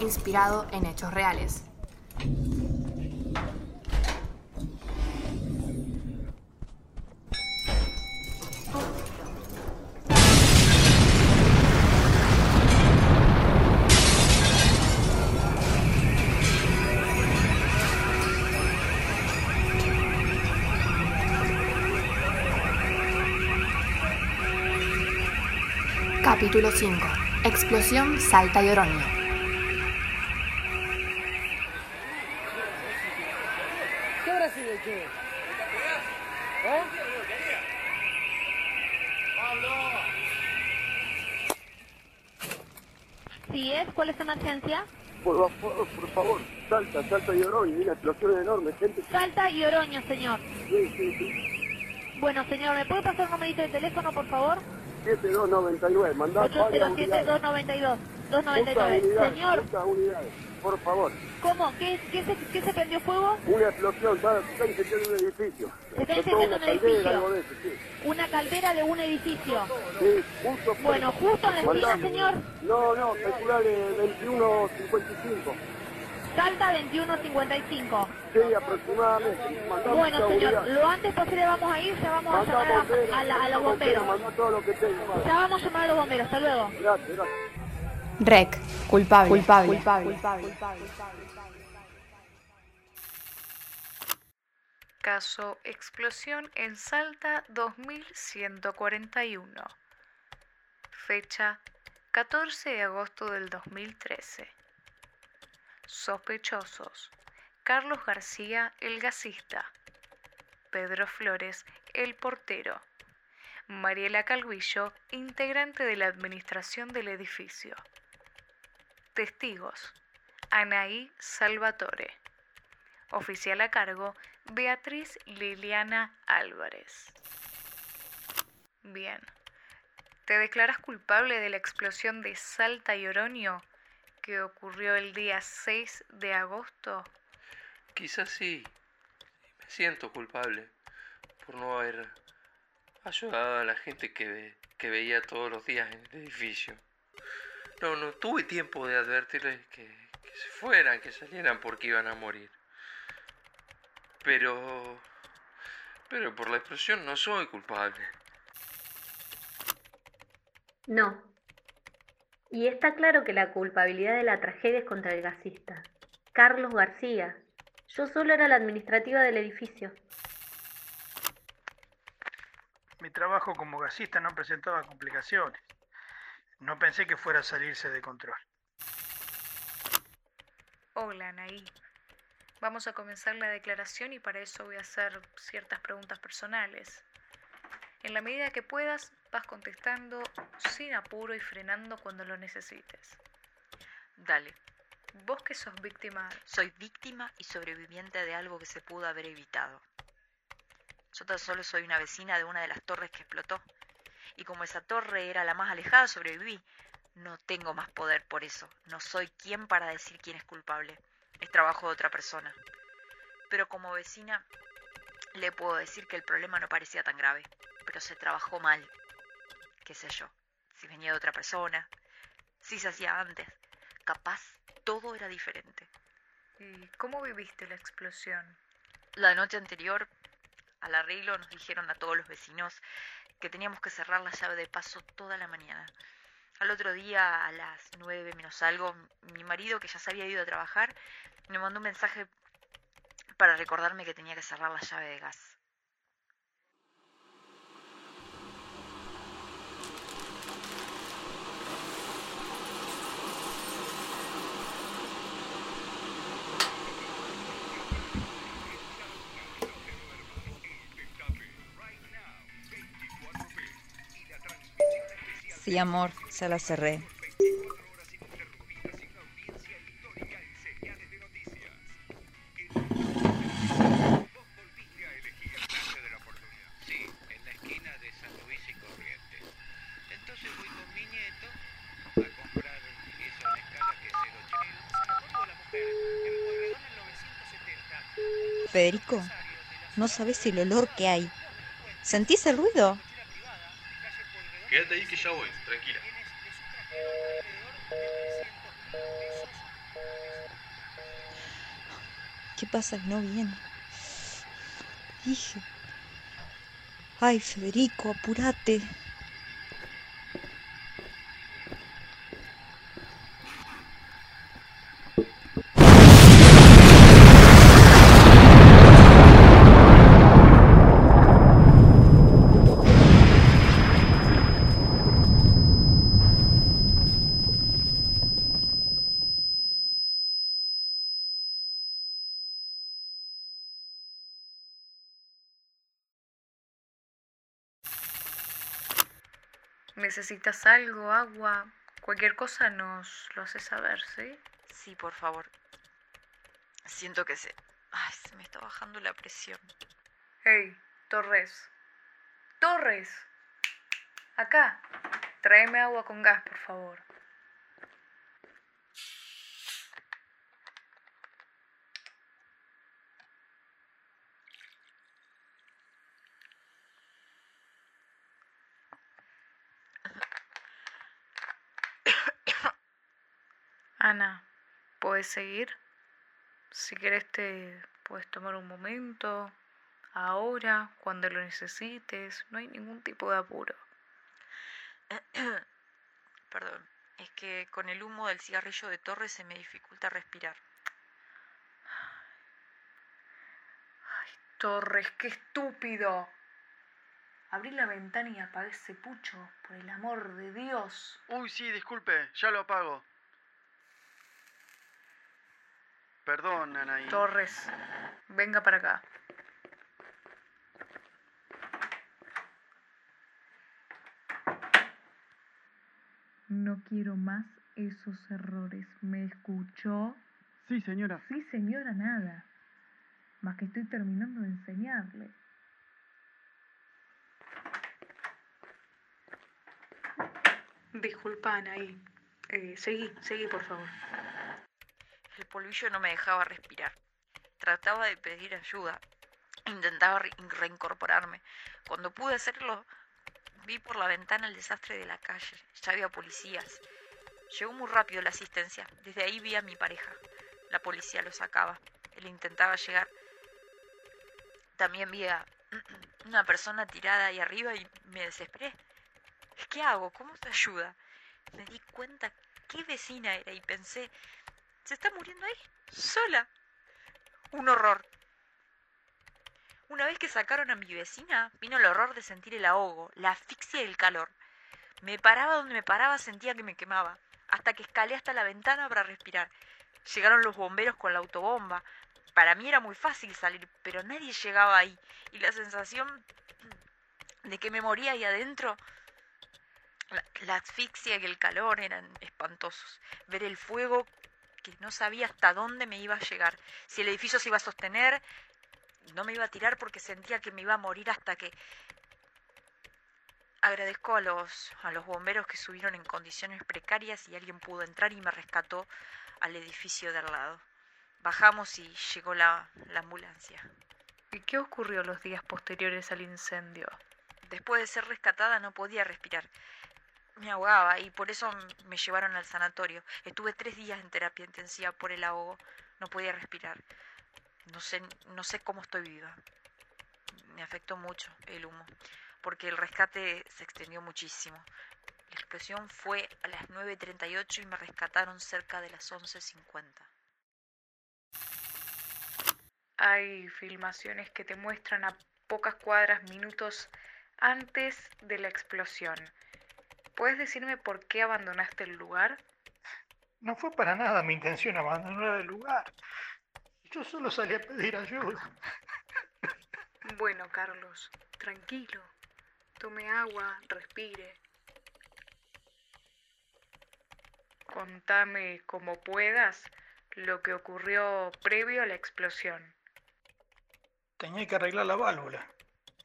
inspirado en hechos reales. Capítulo 5. Explosión Salta y Oroño. ¿Eh? ¿Sí es? ¿Cuál es su emergencia? Por favor, por favor, salta, salta y oro y una explosión enorme, gente. Salta y Oroño, señor. Sí, sí, sí. Bueno, señor, ¿me puede pasar un numerito de teléfono, por favor? 7299, mandá varias unidades. 807-292. Muchas 299. unidades, Señor, unidades, por favor. ¿cómo? ¿Qué, qué, se, ¿Qué se prendió fuego? Una explosión, está, está incendiando un edificio. Se está incendiando un edificio. algo de eso, sí. Una caldera de un edificio. Sí, justo Bueno, justo en la esquina, señor. No, no, calculale 2155. Salta 2155. Sí, aproximadamente. Bueno, señor, lo antes posible vamos a ir, ya vamos a llamar a, los bomberos. Lo. Ya vamos a llamar a los bomberos, hasta luego. Gracias, gracias. Rec. Culpable. Culpable. Caso Explosión en Salta 2141. Fecha 14 de agosto del 2013. Sospechosos. Carlos García, el gasista. Pedro Flores, el portero. Mariela Calvillo, integrante de la administración del edificio. Testigos. Anaí Salvatore. Oficial a cargo, Beatriz Liliana Álvarez. Bien. ¿Te declaras culpable de la explosión de Salta y Oroño que ocurrió el día 6 de agosto? Quizás sí. Me siento culpable por no haber ayudado a la gente que, que veía todos los días en el edificio. No, no tuve tiempo de advertirles que, que se fueran, que salieran porque iban a morir. Pero... Pero por la explosión no soy culpable. No. Y está claro que la culpabilidad de la tragedia es contra el gasista. Carlos García. Yo solo era la administrativa del edificio. Mi trabajo como gasista no presentaba complicaciones. No pensé que fuera a salirse de control. Hola, Anaí. Vamos a comenzar la declaración y para eso voy a hacer ciertas preguntas personales. En la medida que puedas, vas contestando sin apuro y frenando cuando lo necesites. Dale, Vos que sos víctima, soy víctima y sobreviviente de algo que se pudo haber evitado. Yo tan solo soy una vecina de una de las torres que explotó. Y como esa torre era la más alejada, sobreviví. No tengo más poder por eso. No soy quien para decir quién es culpable. Es trabajo de otra persona. Pero como vecina, le puedo decir que el problema no parecía tan grave. Pero se trabajó mal. Qué sé yo. Si venía de otra persona. Si se hacía antes. Capaz todo era diferente. ¿y cómo viviste la explosión? La noche anterior, al arreglo, nos dijeron a todos los vecinos que teníamos que cerrar la llave de paso toda la mañana. Al otro día, a las nueve menos algo, mi marido, que ya se había ido a trabajar, me mandó un mensaje para recordarme que tenía que cerrar la llave de gas. Mujer en Pueyrredón en 970. Federico, no sabes el olor que hay. ¿Sentís el ruido? Quédate ahí que ya voy, tranquila. ¿Qué pasa que no viene? Dije. Ay, Federico, apurate. ¿Necesitas algo, agua? Cualquier cosa nos lo haces saber, ¿sí? Sí, por favor. Siento que se... Ay, se me está bajando la presión. Hey, Torres. Torres. Acá. Tráeme agua con gas, por favor. Ana, ¿puedes seguir? Si querés te puedes tomar un momento, ahora, cuando lo necesites, no hay ningún tipo de apuro. Perdón, es que con el humo del cigarrillo de Torres se me dificulta respirar. Torres, qué estúpido. Abrí la ventana y apagué ese pucho, por el amor de Dios. Uy, sí, disculpe, ya lo apago. Perdón, Anaí. Torres, venga para acá. No quiero más esos errores. ¿Me escuchó? Sí, señora. Sí, señora, nada. Más que estoy terminando de enseñarle. Disculpa, Anaí. Eh, seguí, seguí, por favor. El polvillo no me dejaba respirar. Trataba de pedir ayuda. Intentaba re- reincorporarme. Cuando pude hacerlo, vi por la ventana el desastre de la calle. Ya había policías. Llegó muy rápido la asistencia. Desde ahí vi a mi pareja. La policía lo sacaba. Él intentaba llegar. También vi a una persona tirada ahí arriba y me desesperé. ¿Qué hago? ¿Cómo te ayuda? Me di cuenta qué vecina era y pensé, se está muriendo ahí, sola. Un horror. Una vez que sacaron a mi vecina, vino el horror de sentir el ahogo, la asfixia y el calor. Me paraba donde me paraba, sentía que me quemaba, hasta que escalé hasta la ventana para respirar. Llegaron los bomberos con la autobomba. Para mí era muy fácil salir, pero nadie llegaba ahí. Y la sensación de que me moría ahí adentro, la, la asfixia y el calor eran espantosos. Ver el fuego que no sabía hasta dónde me iba a llegar. Si el edificio se iba a sostener, no me iba a tirar porque sentía que me iba a morir hasta que... Agradezco a los, a los bomberos que subieron en condiciones precarias y alguien pudo entrar y me rescató al edificio de al lado. Bajamos y llegó la, la ambulancia. ¿Y qué ocurrió los días posteriores al incendio? Después de ser rescatada no podía respirar. Me ahogaba y por eso me llevaron al sanatorio. Estuve tres días en terapia intensiva por el ahogo. No podía respirar. No sé, no sé cómo estoy viva. Me afectó mucho el humo, porque el rescate se extendió muchísimo. La explosión fue a las 9.38 y me rescataron cerca de las 11.50. Hay filmaciones que te muestran a pocas cuadras minutos antes de la explosión. ¿Puedes decirme por qué abandonaste el lugar? No fue para nada mi intención abandonar el lugar. Yo solo salí a pedir ayuda. Bueno, Carlos, tranquilo. Tome agua, respire. Contame como puedas lo que ocurrió previo a la explosión. Tenía que arreglar la válvula.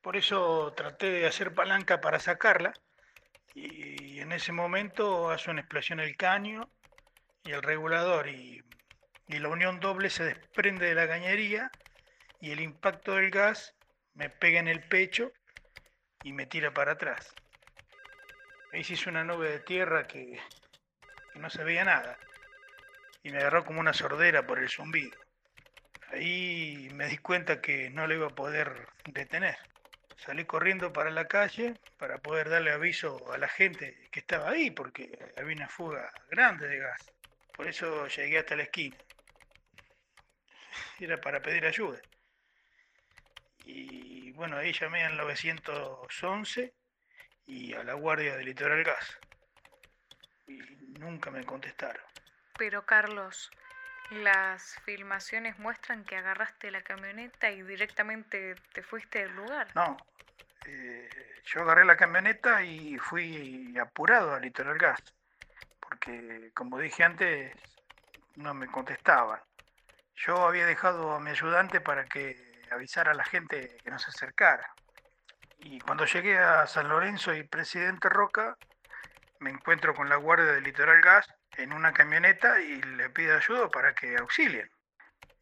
Por eso traté de hacer palanca para sacarla. Y en ese momento hace una explosión el caño y el regulador. Y, la unión doble se desprende de la cañería. Y el impacto del gas me pega en el pecho y me tira para atrás. Ahí se hizo una nube de tierra que, que no se veía nada. Y me agarró como una sordera por el zumbido. Ahí me di cuenta que no le iba a poder detener. Salí corriendo para la calle para poder darle aviso a la gente que estaba ahí, porque había una fuga grande de gas. Por eso llegué hasta la esquina. Era para pedir ayuda. Y bueno, ahí llamé al 911 y a la Guardia del Litoral Gas. Y nunca me contestaron. Pero Carlos, las filmaciones muestran que agarraste la camioneta y directamente te fuiste del lugar. No, eh, yo agarré la camioneta y fui apurado al Litoral Gas, porque como dije antes, no me contestaban. Yo había dejado a mi ayudante para que avisara a la gente que no se acercara. Y cuando llegué a San Lorenzo y Presidente Roca, me encuentro con la guardia del Litoral Gas en una camioneta y le pido ayuda para que auxilien.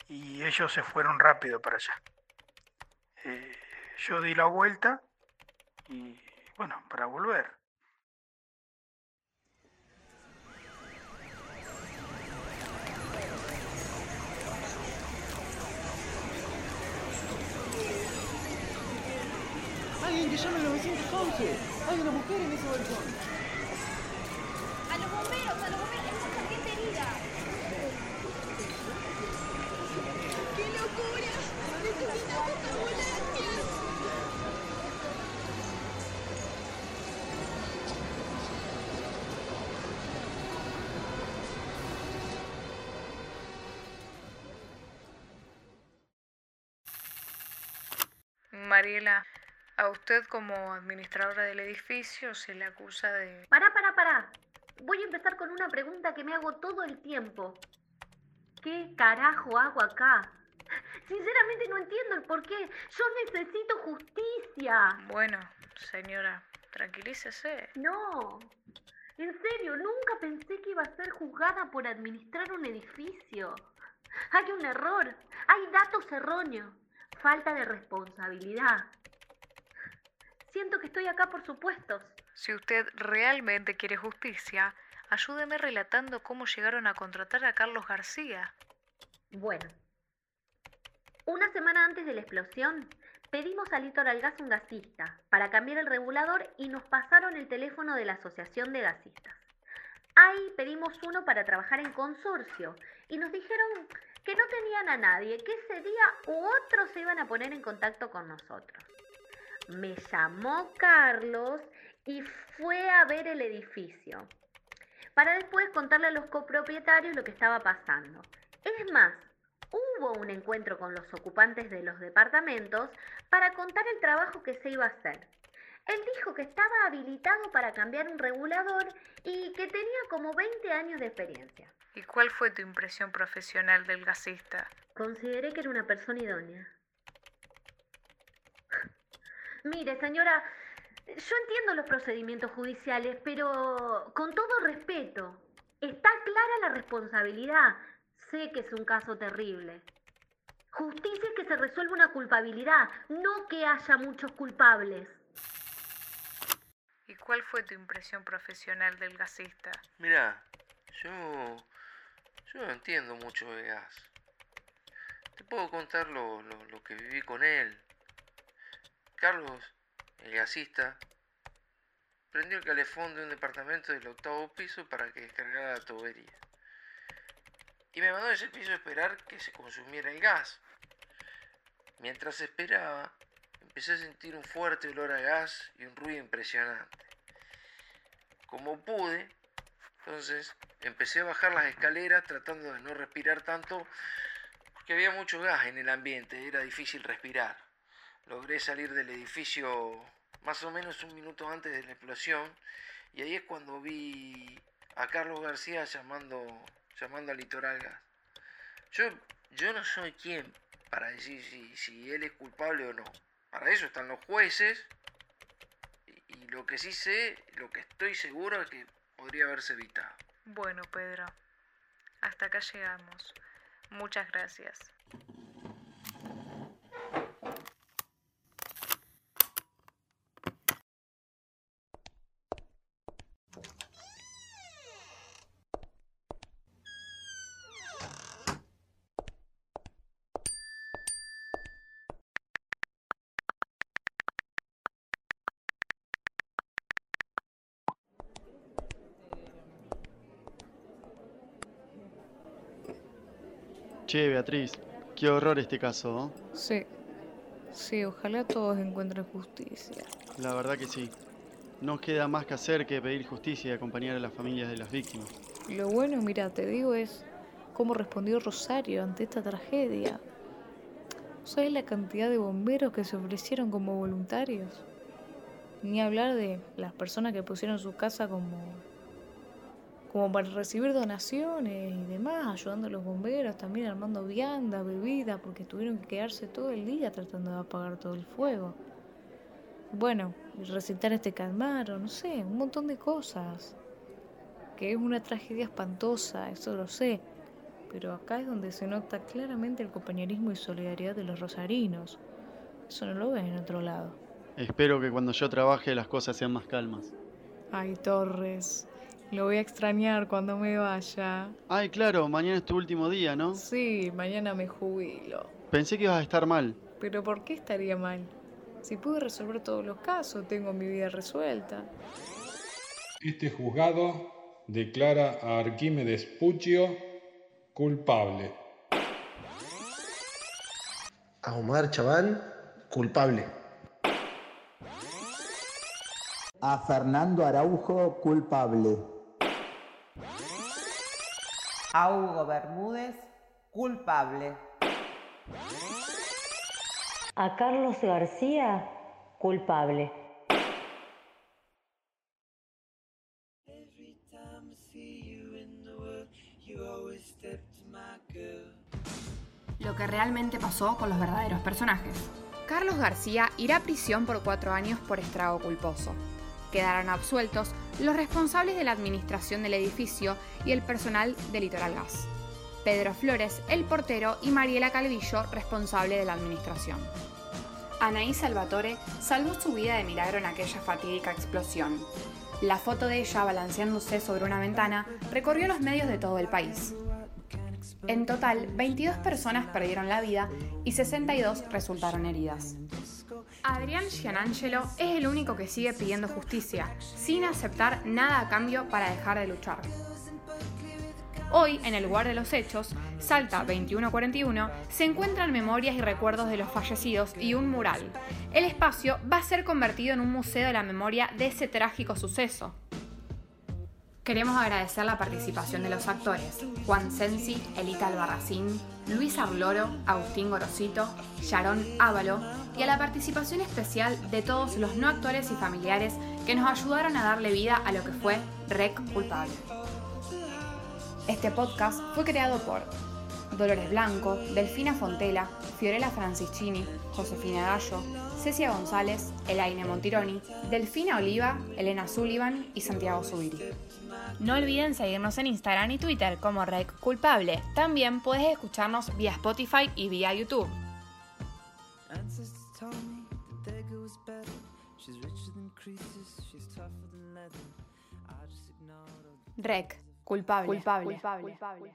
Y ellos se fueron rápido para allá. Eh, yo di la vuelta y bueno, para volver. Alguien que llame al 911. Hay una mujer en ese balcón. Mariela, a usted como administradora del edificio se le acusa de... Pará, pará, pará. Voy a empezar con una pregunta que me hago todo el tiempo. ¿Qué carajo hago acá? Sinceramente no entiendo el por qué. Yo necesito justicia. Bueno, señora, tranquilícese. No. En serio, nunca pensé que iba a ser juzgada por administrar un edificio. Hay un error. Hay datos erróneos. Falta de responsabilidad. Siento que estoy acá por supuestos. Si usted realmente quiere justicia, ayúdeme relatando cómo llegaron a contratar a Carlos García. Bueno, una semana antes de la explosión, pedimos a Litoral Gas un gasista para cambiar el regulador y nos pasaron el teléfono de la Asociación de Gasistas. Ahí pedimos uno para trabajar en consorcio y nos dijeron que no tenían a nadie, que ese día u otro se iban a poner en contacto con nosotros. Me llamó Carlos y fue a ver el edificio, para después contarle a los copropietarios lo que estaba pasando. Es más, hubo un encuentro con los ocupantes de los departamentos para contar el trabajo que se iba a hacer. Él dijo que estaba habilitado para cambiar un regulador y que tenía como 20 años de experiencia. ¿Y cuál fue tu impresión profesional del gasista? Consideré que era una persona idónea. Mire, señora, yo entiendo los procedimientos judiciales, pero con todo respeto, está clara la responsabilidad. Sé que es un caso terrible. Justicia es que se resuelva una culpabilidad, no que haya muchos culpables. ¿Y cuál fue tu impresión profesional del gasista? Mira, yo. Yo no entiendo mucho de gas. Te puedo contar lo, lo, lo que viví con él. Carlos, el gasista, prendió el calefón de un departamento del octavo piso para que descargara la tubería. Y me mandó a ese piso a esperar que se consumiera el gas. Mientras esperaba, empecé a sentir un fuerte olor a gas y un ruido impresionante. Como pude, entonces empecé a bajar las escaleras tratando de no respirar tanto porque había mucho gas en el ambiente, era difícil respirar. Logré salir del edificio más o menos un minuto antes de la explosión y ahí es cuando vi a Carlos García llamando, llamando al litoral gas. Yo, yo no soy quien para decir si, si él es culpable o no. Para eso están los jueces y, lo que sí sé, lo que estoy seguro es que podría haberse evitado. Bueno, Pedro, hasta acá llegamos. Muchas gracias. Che, Beatriz, qué horror este caso, ¿no? Sí. Sí, ojalá todos encuentren justicia. La verdad que sí. No queda más que hacer que pedir justicia y acompañar a las familias de las víctimas. Lo bueno, mira, te digo, es cómo respondió Rosario ante esta tragedia. ¿Sabes la cantidad de bomberos que se ofrecieron como voluntarios? Ni hablar de las personas que pusieron su casa como, como para recibir donaciones y demás, ayudando a los bomberos, también armando vianda, bebida, porque tuvieron que quedarse todo el día tratando de apagar todo el fuego. Bueno, recitar este calmaro, no sé, un montón de cosas. Que es una tragedia espantosa, eso lo sé. Pero acá es donde se nota claramente el compañerismo y solidaridad de los rosarinos. Eso no lo ves en otro lado. Espero que cuando yo trabaje las cosas sean más calmas. Ay, Torres, lo voy a extrañar cuando me vaya. Ay, claro, mañana es tu último día, ¿no? Sí, mañana me jubilo. Pensé que ibas a estar mal. Pero ¿por qué estaría mal? Si pude resolver todos los casos, tengo mi vida resuelta. Este juzgado declara a Arquímedes Puccio culpable. A Omar Chabán, culpable. A Fernando Araujo, culpable. A Hugo Bermúdez, culpable. A Carlos García, culpable. Lo que realmente pasó con los verdaderos personajes. Carlos García irá a prisión por cuatro años por estrago culposo. Quedarán absueltos los responsables de la administración del edificio y el personal de Litoral Gas. Pedro Flores, el portero, y Mariela Calvillo, responsable de la administración. Anaí Salvatore salvó su vida de milagro en aquella fatídica explosión. La foto de ella balanceándose sobre una ventana recorrió los medios de todo el país. En total, 22 personas perdieron la vida y 62 resultaron heridas. Adrián Gianangelo es el único que sigue pidiendo justicia, sin aceptar nada a cambio para dejar de luchar. Hoy, en el lugar de los hechos, Salta 2141, se encuentran memorias y recuerdos de los fallecidos y un mural. El espacio va a ser convertido en un museo de la memoria de ese trágico suceso. Queremos agradecer la participación de los actores Juan Sensi, Elita Albarracín, Luis Arloro, Agustín Gorosito, Sharon Ávalo y a la participación especial de todos los no actores y familiares que nos ayudaron a darle vida a lo que fue Rec Culpable. Este podcast fue creado por Dolores Blanco, Delfina Fontela, Fiorella Francischini, Josefina Gallo, Cecia González, Elaine Montironi, Delfina Oliva, Elena Sullivan y Santiago Zubiri. No olviden seguirnos en Instagram y Twitter como Rec Culpable. También puedes escucharnos vía Spotify y vía YouTube. Rec Culpable. Culpable. Culpable. Culpable.